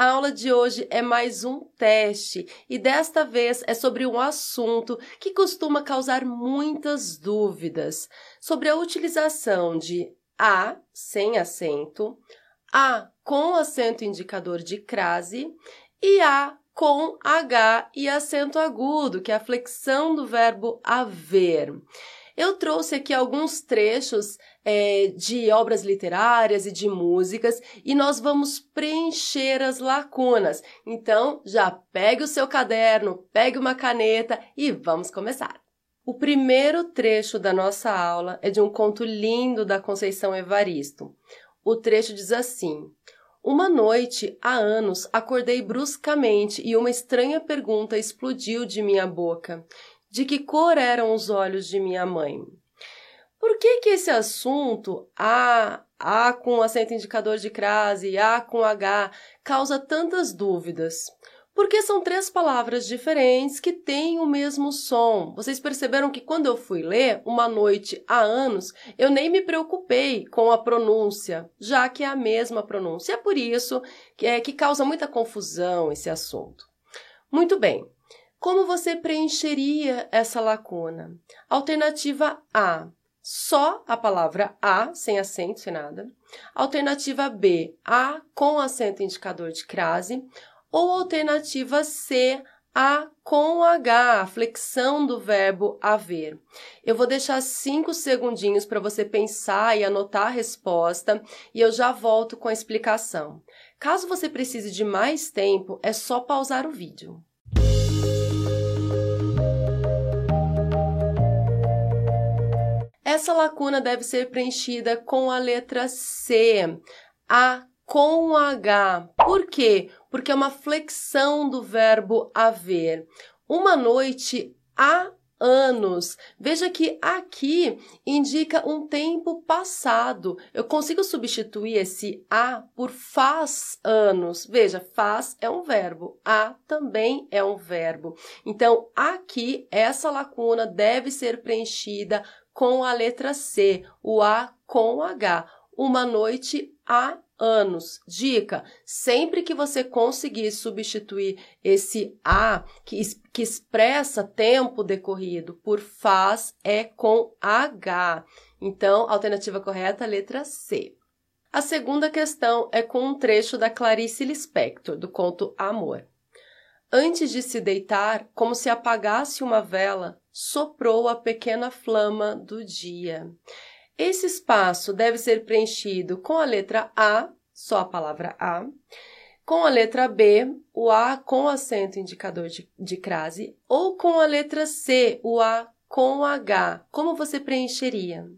A aula de hoje é mais um teste e desta vez é sobre um assunto que costuma causar muitas dúvidas sobre a utilização de A sem acento, A com acento indicador de crase e A com H e acento agudo, que é a flexão do verbo haver. Eu trouxe aqui alguns trechos é, de obras literárias e de músicas e nós vamos preencher as lacunas. Então, já pegue o seu caderno, pegue uma caneta e vamos começar. O primeiro trecho da nossa aula é de um conto lindo da Conceição Evaristo. O trecho diz assim: Uma noite, há anos, acordei bruscamente e uma estranha pergunta explodiu de minha boca de que cor eram os olhos de minha mãe. Por que que esse assunto, A, A com acento indicador de crase, A com H, causa tantas dúvidas? Porque são três palavras diferentes que têm o mesmo som. Vocês perceberam que quando eu fui ler Uma Noite há anos, eu nem me preocupei com a pronúncia, já que é a mesma pronúncia. É por isso que, é, que causa muita confusão esse assunto. Muito bem, como você preencheria essa lacuna? Alternativa A, só a palavra A, sem acento, sem nada. Alternativa B, A com acento indicador de crase. Ou alternativa C, A com H, a flexão do verbo haver. Eu vou deixar cinco segundinhos para você pensar e anotar a resposta e eu já volto com a explicação. Caso você precise de mais tempo, é só pausar o vídeo. Essa lacuna deve ser preenchida com a letra C, A com H. Por quê? Porque é uma flexão do verbo haver. Uma noite há anos. Veja que aqui indica um tempo passado. Eu consigo substituir esse a por faz anos. Veja, faz é um verbo, a também é um verbo. Então, aqui essa lacuna deve ser preenchida com a letra C, o A com H. Uma noite há anos. Dica: sempre que você conseguir substituir esse A, que, que expressa tempo decorrido, por faz, é com H. Então, alternativa correta, letra C. A segunda questão é com um trecho da Clarice Lispector, do conto Amor. Antes de se deitar, como se apagasse uma vela, soprou a pequena flama do dia. Esse espaço deve ser preenchido com a letra A, só a palavra A, com a letra B, o A com acento indicador de, de crase, ou com a letra C, o A com H. Como você preencheria?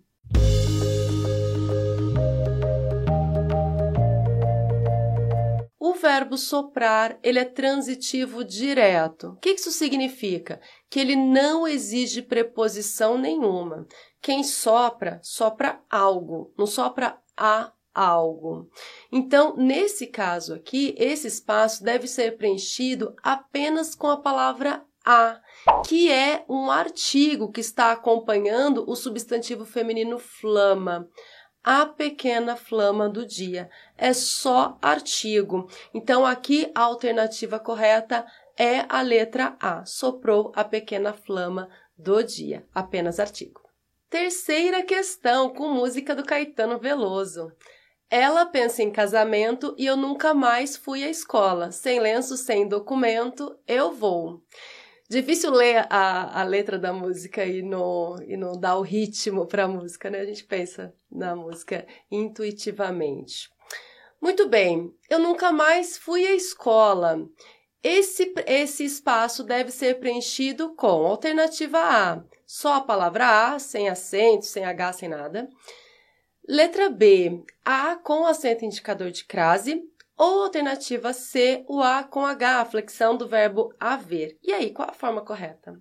O verbo soprar, ele é transitivo direto. O que isso significa? Que ele não exige preposição nenhuma. Quem sopra, sopra algo, não sopra a algo. Então, nesse caso aqui, esse espaço deve ser preenchido apenas com a palavra a, que é um artigo que está acompanhando o substantivo feminino flama a pequena flama do dia. É só artigo. Então, aqui a alternativa correta é a letra A. Soprou a pequena flama do dia. Apenas artigo. Terceira questão, com música do Caetano Veloso. Ela pensa em casamento e eu nunca mais fui à escola. Sem lenço, sem documento, eu vou. Difícil ler a, a letra da música e não, e não dar o ritmo para a música, né? A gente pensa na música intuitivamente. Muito bem, eu nunca mais fui à escola. Esse, esse espaço deve ser preenchido com alternativa A, só a palavra A, sem acento, sem H, sem nada. Letra B, A com acento indicador de crase. Ou alternativa C, o A com H, a flexão do verbo haver. E aí, qual a forma correta?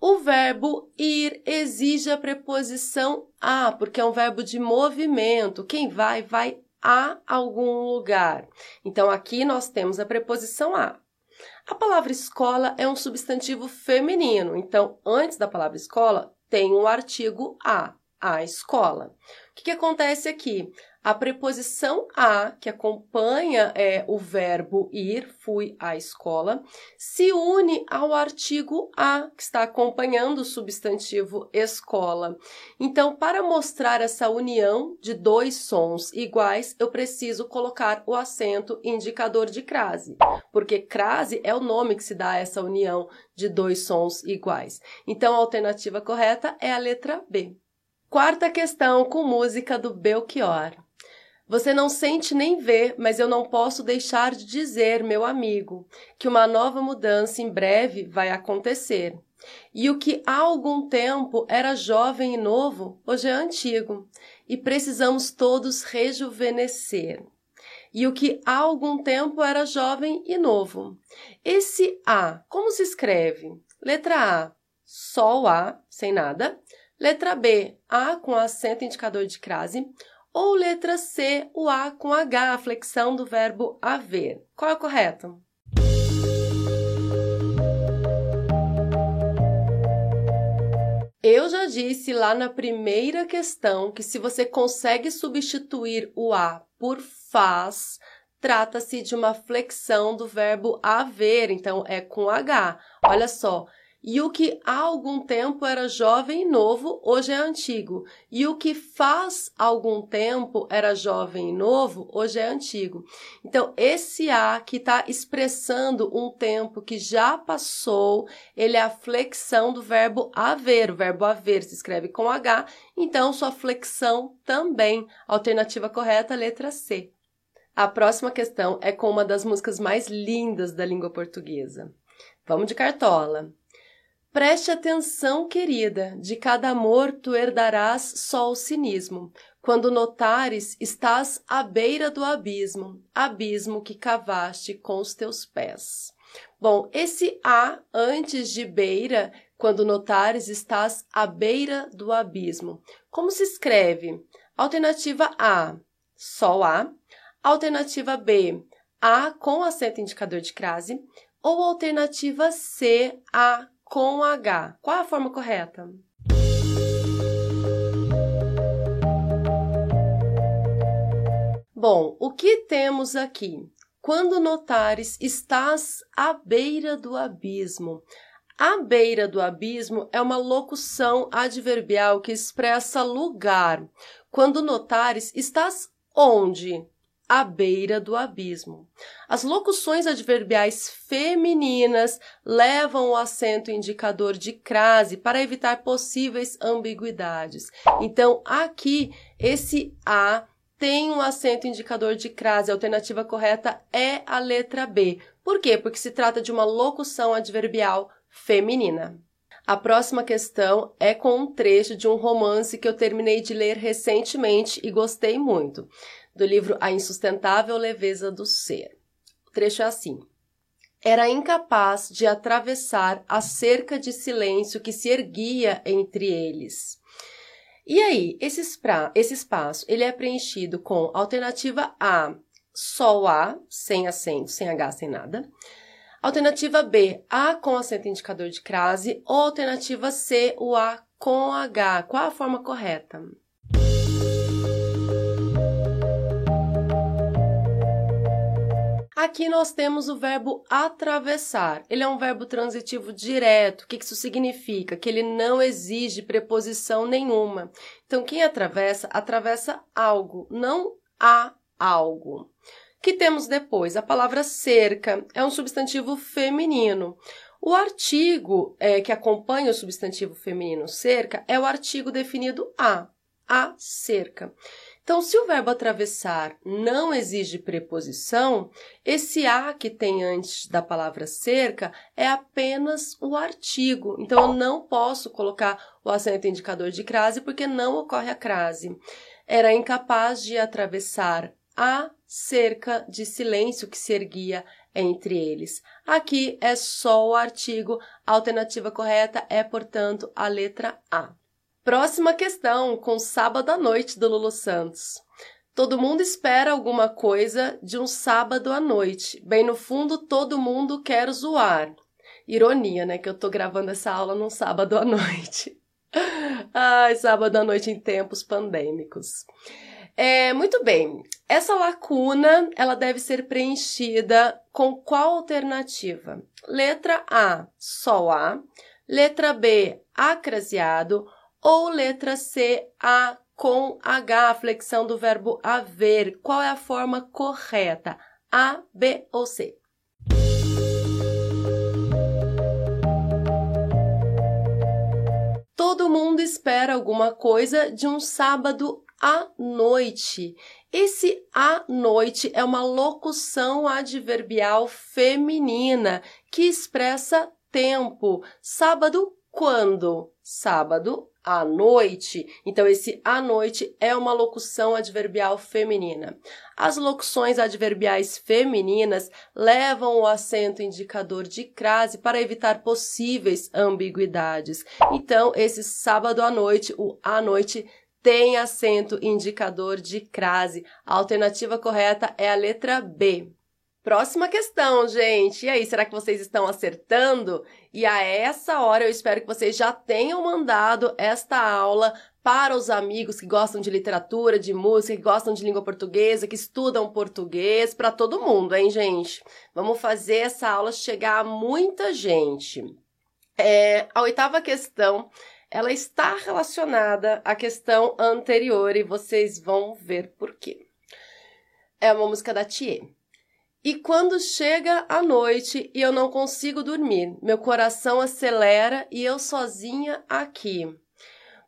O verbo ir exige a preposição a, porque é um verbo de movimento. Quem vai, vai a algum lugar. Então, aqui nós temos a preposição a. A palavra escola é um substantivo feminino, então, antes da palavra escola, tem um artigo a, a escola. O que, que acontece aqui? A preposição a, que acompanha é, o verbo ir, fui à escola, se une ao artigo a, que está acompanhando o substantivo escola. Então, para mostrar essa união de dois sons iguais, eu preciso colocar o acento indicador de crase, porque crase é o nome que se dá a essa união de dois sons iguais. Então, a alternativa correta é a letra B. Quarta questão com música do Belchior. Você não sente nem vê, mas eu não posso deixar de dizer, meu amigo, que uma nova mudança em breve vai acontecer. E o que há algum tempo era jovem e novo, hoje é antigo, e precisamos todos rejuvenescer. E o que há algum tempo era jovem e novo. Esse A, como se escreve? Letra A, o A, sem nada. Letra B, A com acento indicador de crase. Ou letra C, o A com H, a flexão do verbo haver. Qual é o correto? Eu já disse lá na primeira questão que se você consegue substituir o A por faz, trata-se de uma flexão do verbo haver, então é com H. Olha só, e o que há algum tempo era jovem e novo, hoje é antigo. E o que faz algum tempo era jovem e novo, hoje é antigo. Então, esse A que está expressando um tempo que já passou, ele é a flexão do verbo haver. O verbo haver se escreve com H, então sua flexão também. Alternativa correta, letra C. A próxima questão é com uma das músicas mais lindas da língua portuguesa. Vamos de cartola. Preste atenção, querida, de cada amor tu herdarás só o cinismo. Quando notares, estás à beira do abismo, abismo que cavaste com os teus pés. Bom, esse a antes de beira, quando notares, estás à beira do abismo. Como se escreve? Alternativa A, só A. Alternativa B, A com acento indicador de crase. Ou alternativa C, A com H. Qual a forma correta? Bom, o que temos aqui? Quando notares, estás à beira do abismo. À beira do abismo é uma locução adverbial que expressa lugar. Quando notares, estás onde? À beira do abismo. As locuções adverbiais femininas levam o acento indicador de crase para evitar possíveis ambiguidades. Então, aqui, esse a tem um acento indicador de crase. A alternativa correta é a letra B. Por quê? Porque se trata de uma locução adverbial feminina. A próxima questão é com um trecho de um romance que eu terminei de ler recentemente e gostei muito do livro A Insustentável Leveza do Ser. O trecho é assim: Era incapaz de atravessar a cerca de silêncio que se erguia entre eles. E aí, esse, espra, esse espaço ele é preenchido com alternativa A, só A, sem acento, sem H, sem nada. Alternativa B, A com acento indicador de crase. Ou alternativa C, o A com H. Qual a forma correta? Aqui nós temos o verbo atravessar. Ele é um verbo transitivo direto. O que isso significa? Que ele não exige preposição nenhuma. Então, quem atravessa, atravessa algo, não há algo. Que temos depois? A palavra cerca é um substantivo feminino. O artigo é, que acompanha o substantivo feminino cerca é o artigo definido a, a cerca. Então, se o verbo atravessar não exige preposição, esse a que tem antes da palavra cerca é apenas o artigo. Então, eu não posso colocar o acento indicador de crase porque não ocorre a crase. Era incapaz de atravessar a cerca de silêncio que se erguia entre eles. Aqui é só o artigo, a alternativa correta é, portanto, a letra A. Próxima questão, com sábado à noite do Lulu Santos. Todo mundo espera alguma coisa de um sábado à noite. Bem no fundo, todo mundo quer zoar. Ironia, né? Que eu tô gravando essa aula num sábado à noite. Ai, sábado à noite em tempos pandêmicos. É, muito bem. Essa lacuna, ela deve ser preenchida com qual alternativa? Letra A, só A. Letra B, acraseado ou letra C, A com H, flexão do verbo haver. Qual é a forma correta? A, B ou C? Todo mundo espera alguma coisa de um sábado à noite. Esse à noite é uma locução adverbial feminina que expressa tempo. Sábado quando? Sábado à noite. Então, esse à noite é uma locução adverbial feminina. As locuções adverbiais femininas levam o acento indicador de crase para evitar possíveis ambiguidades. Então, esse sábado à noite, o à noite tem acento indicador de crase. A alternativa correta é a letra B. Próxima questão, gente. E aí, será que vocês estão acertando? E a essa hora eu espero que vocês já tenham mandado esta aula para os amigos que gostam de literatura, de música, que gostam de língua portuguesa, que estudam português, para todo mundo, hein, gente? Vamos fazer essa aula chegar a muita gente. É, a oitava questão, ela está relacionada à questão anterior e vocês vão ver por quê. É uma música da Thier. E quando chega a noite e eu não consigo dormir, meu coração acelera e eu sozinha aqui.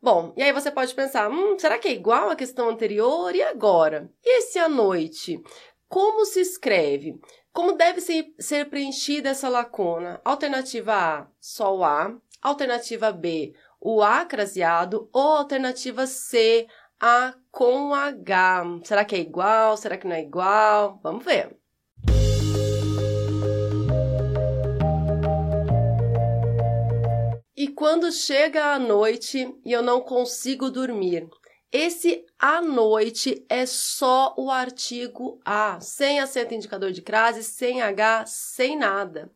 Bom, e aí você pode pensar, hum, será que é igual à questão anterior e agora? E esse à noite? Como se escreve? Como deve ser preenchida essa lacuna? Alternativa A, só o A. Alternativa B, o A craseado. Ou alternativa C, A com H. Será que é igual? Será que não é igual? Vamos ver. E quando chega a noite e eu não consigo dormir, esse à noite é só o artigo a, sem acento indicador de crase, sem H, sem nada.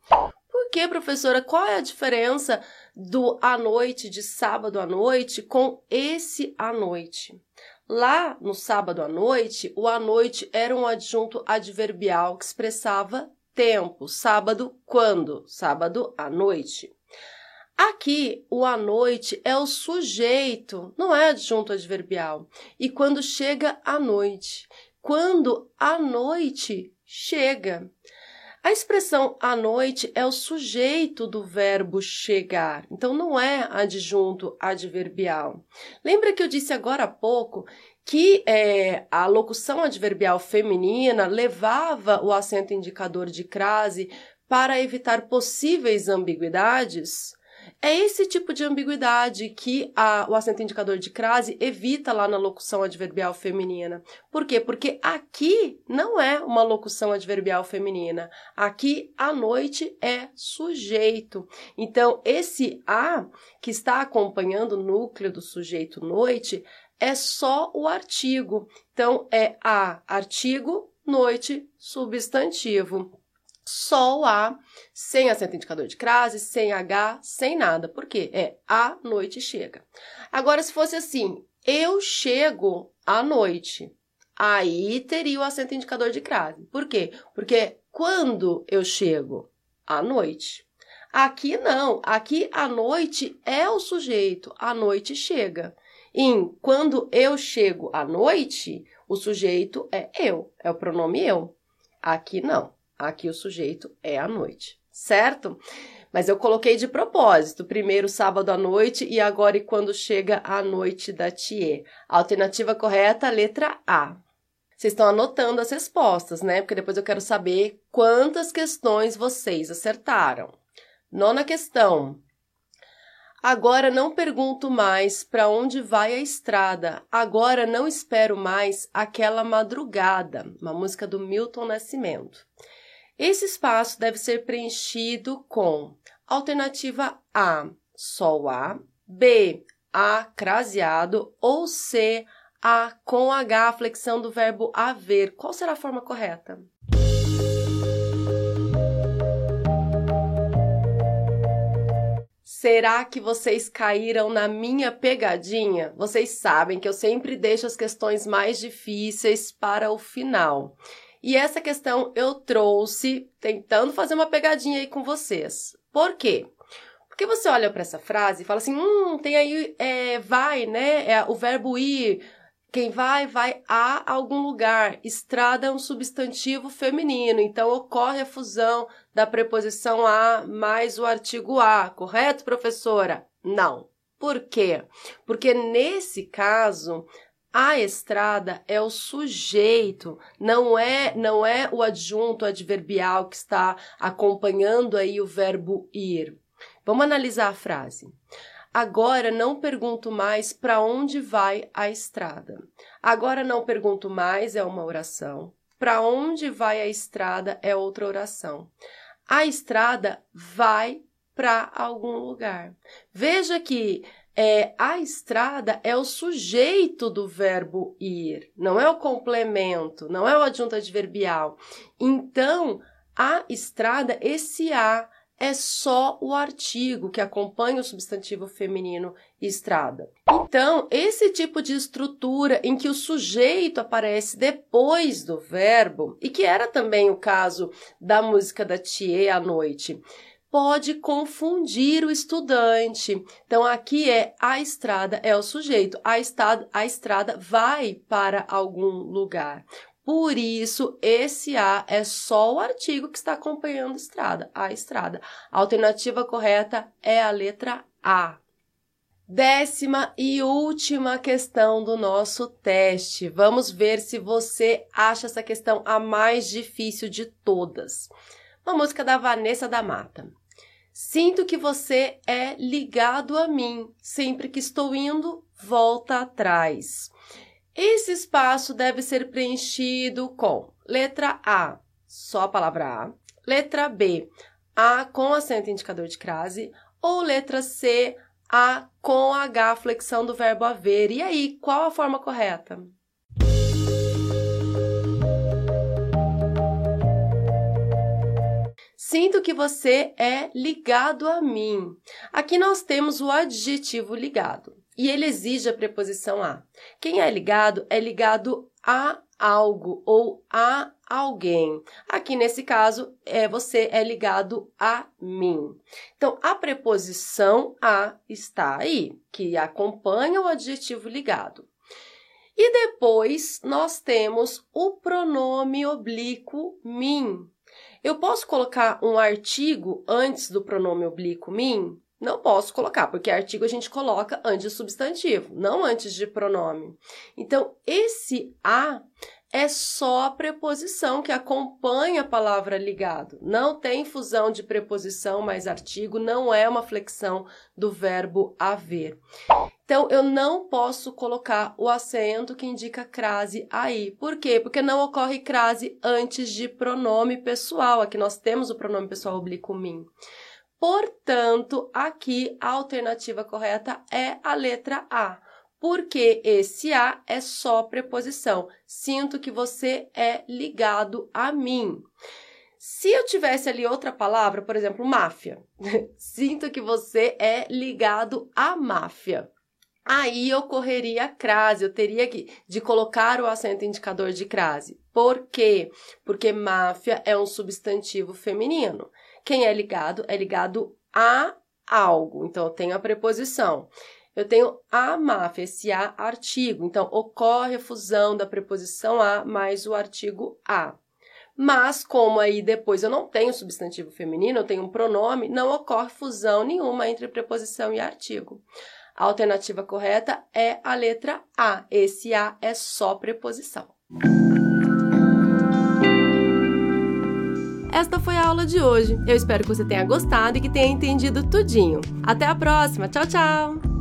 Por que, professora? Qual é a diferença do à noite, de sábado à noite, com esse à noite? Lá no sábado à noite, o à noite era um adjunto adverbial que expressava tempo. Sábado, quando? Sábado à noite. Aqui, o à noite é o sujeito, não é adjunto adverbial. E quando chega à noite, quando a noite chega. A expressão à noite é o sujeito do verbo chegar, então não é adjunto adverbial. Lembra que eu disse agora há pouco que é, a locução adverbial feminina levava o acento indicador de crase para evitar possíveis ambiguidades? É esse tipo de ambiguidade que a, o acento indicador de crase evita lá na locução adverbial feminina. Por quê? Porque aqui não é uma locução adverbial feminina. Aqui a noite é sujeito. Então, esse a que está acompanhando o núcleo do sujeito noite é só o artigo. Então, é a artigo, noite, substantivo só o A, sem acento indicador de crase, sem H, sem nada. Por quê? É a noite chega. Agora, se fosse assim, eu chego à noite, aí teria o acento indicador de crase. Por quê? Porque quando eu chego à noite. Aqui não, aqui a noite é o sujeito, a noite chega. Em quando eu chego à noite, o sujeito é eu, é o pronome eu. Aqui não. Aqui o sujeito é a noite, certo? Mas eu coloquei de propósito, primeiro sábado à noite e agora e quando chega a noite da Thier. Alternativa correta, letra A. Vocês estão anotando as respostas, né? Porque depois eu quero saber quantas questões vocês acertaram. Nona questão. Agora não pergunto mais para onde vai a estrada. Agora não espero mais aquela madrugada. Uma música do Milton Nascimento. Esse espaço deve ser preenchido com alternativa A, sol A, B, A craseado ou C, A com H, flexão do verbo haver. Qual será a forma correta? Será que vocês caíram na minha pegadinha? Vocês sabem que eu sempre deixo as questões mais difíceis para o final. E essa questão eu trouxe tentando fazer uma pegadinha aí com vocês. Por quê? Porque você olha para essa frase e fala assim: hum, tem aí, é, vai, né? É o verbo ir. Quem vai, vai a algum lugar. Estrada é um substantivo feminino, então ocorre a fusão da preposição a mais o artigo a, correto, professora? Não. Por quê? Porque nesse caso, a estrada é o sujeito, não é não é o adjunto adverbial que está acompanhando aí o verbo ir. Vamos analisar a frase. Agora não pergunto mais para onde vai a estrada. Agora não pergunto mais é uma oração. Para onde vai a estrada é outra oração. A estrada vai para algum lugar. Veja que é, a estrada é o sujeito do verbo ir, não é o complemento, não é o adjunto adverbial. Então, a estrada, esse a é só o artigo que acompanha o substantivo feminino estrada. Então, esse tipo de estrutura em que o sujeito aparece depois do verbo, e que era também o caso da música da Thier à noite, pode confundir o estudante. Então, aqui é a estrada é o sujeito, a, estrada, a estrada vai para algum lugar. Por isso, esse A é só o artigo que está acompanhando a estrada, a estrada. A alternativa correta é a letra A. Décima e última questão do nosso teste. Vamos ver se você acha essa questão a mais difícil de todas. Uma música da Vanessa da Mata. Sinto que você é ligado a mim. Sempre que estou indo, volta atrás. Esse espaço deve ser preenchido com letra A, só a palavra A, letra B, A com acento indicador de crase, ou letra C, A com H, flexão do verbo haver. E aí, qual a forma correta? Sinto que você é ligado a mim. Aqui nós temos o adjetivo ligado e ele exige a preposição a. Quem é ligado é ligado a algo ou a alguém. Aqui nesse caso, é você é ligado a mim. Então, a preposição a está aí, que acompanha o adjetivo ligado. E depois nós temos o pronome oblíquo mim. Eu posso colocar um artigo antes do pronome oblíquo mim? Não posso colocar, porque artigo a gente coloca antes de substantivo, não antes de pronome. Então, esse a é só a preposição que acompanha a palavra ligado. Não tem fusão de preposição mais artigo, não é uma flexão do verbo haver. Então, eu não posso colocar o acento que indica crase aí. Por quê? Porque não ocorre crase antes de pronome pessoal. Aqui nós temos o pronome pessoal oblíquo mim. Portanto, aqui a alternativa correta é a letra A, porque esse A é só preposição. Sinto que você é ligado a mim. Se eu tivesse ali outra palavra, por exemplo, máfia, sinto que você é ligado à máfia aí ocorreria a crase, eu teria que de colocar o acento indicador de crase. Por quê? Porque máfia é um substantivo feminino. Quem é ligado é ligado a algo. Então eu tenho a preposição. Eu tenho a máfia, esse a artigo. Então ocorre a fusão da preposição a mais o artigo a. Mas, como aí depois eu não tenho substantivo feminino, eu tenho um pronome, não ocorre fusão nenhuma entre preposição e artigo. A alternativa correta é a letra A. Esse A é só preposição. Esta foi a aula de hoje. Eu espero que você tenha gostado e que tenha entendido tudinho. Até a próxima. Tchau, tchau!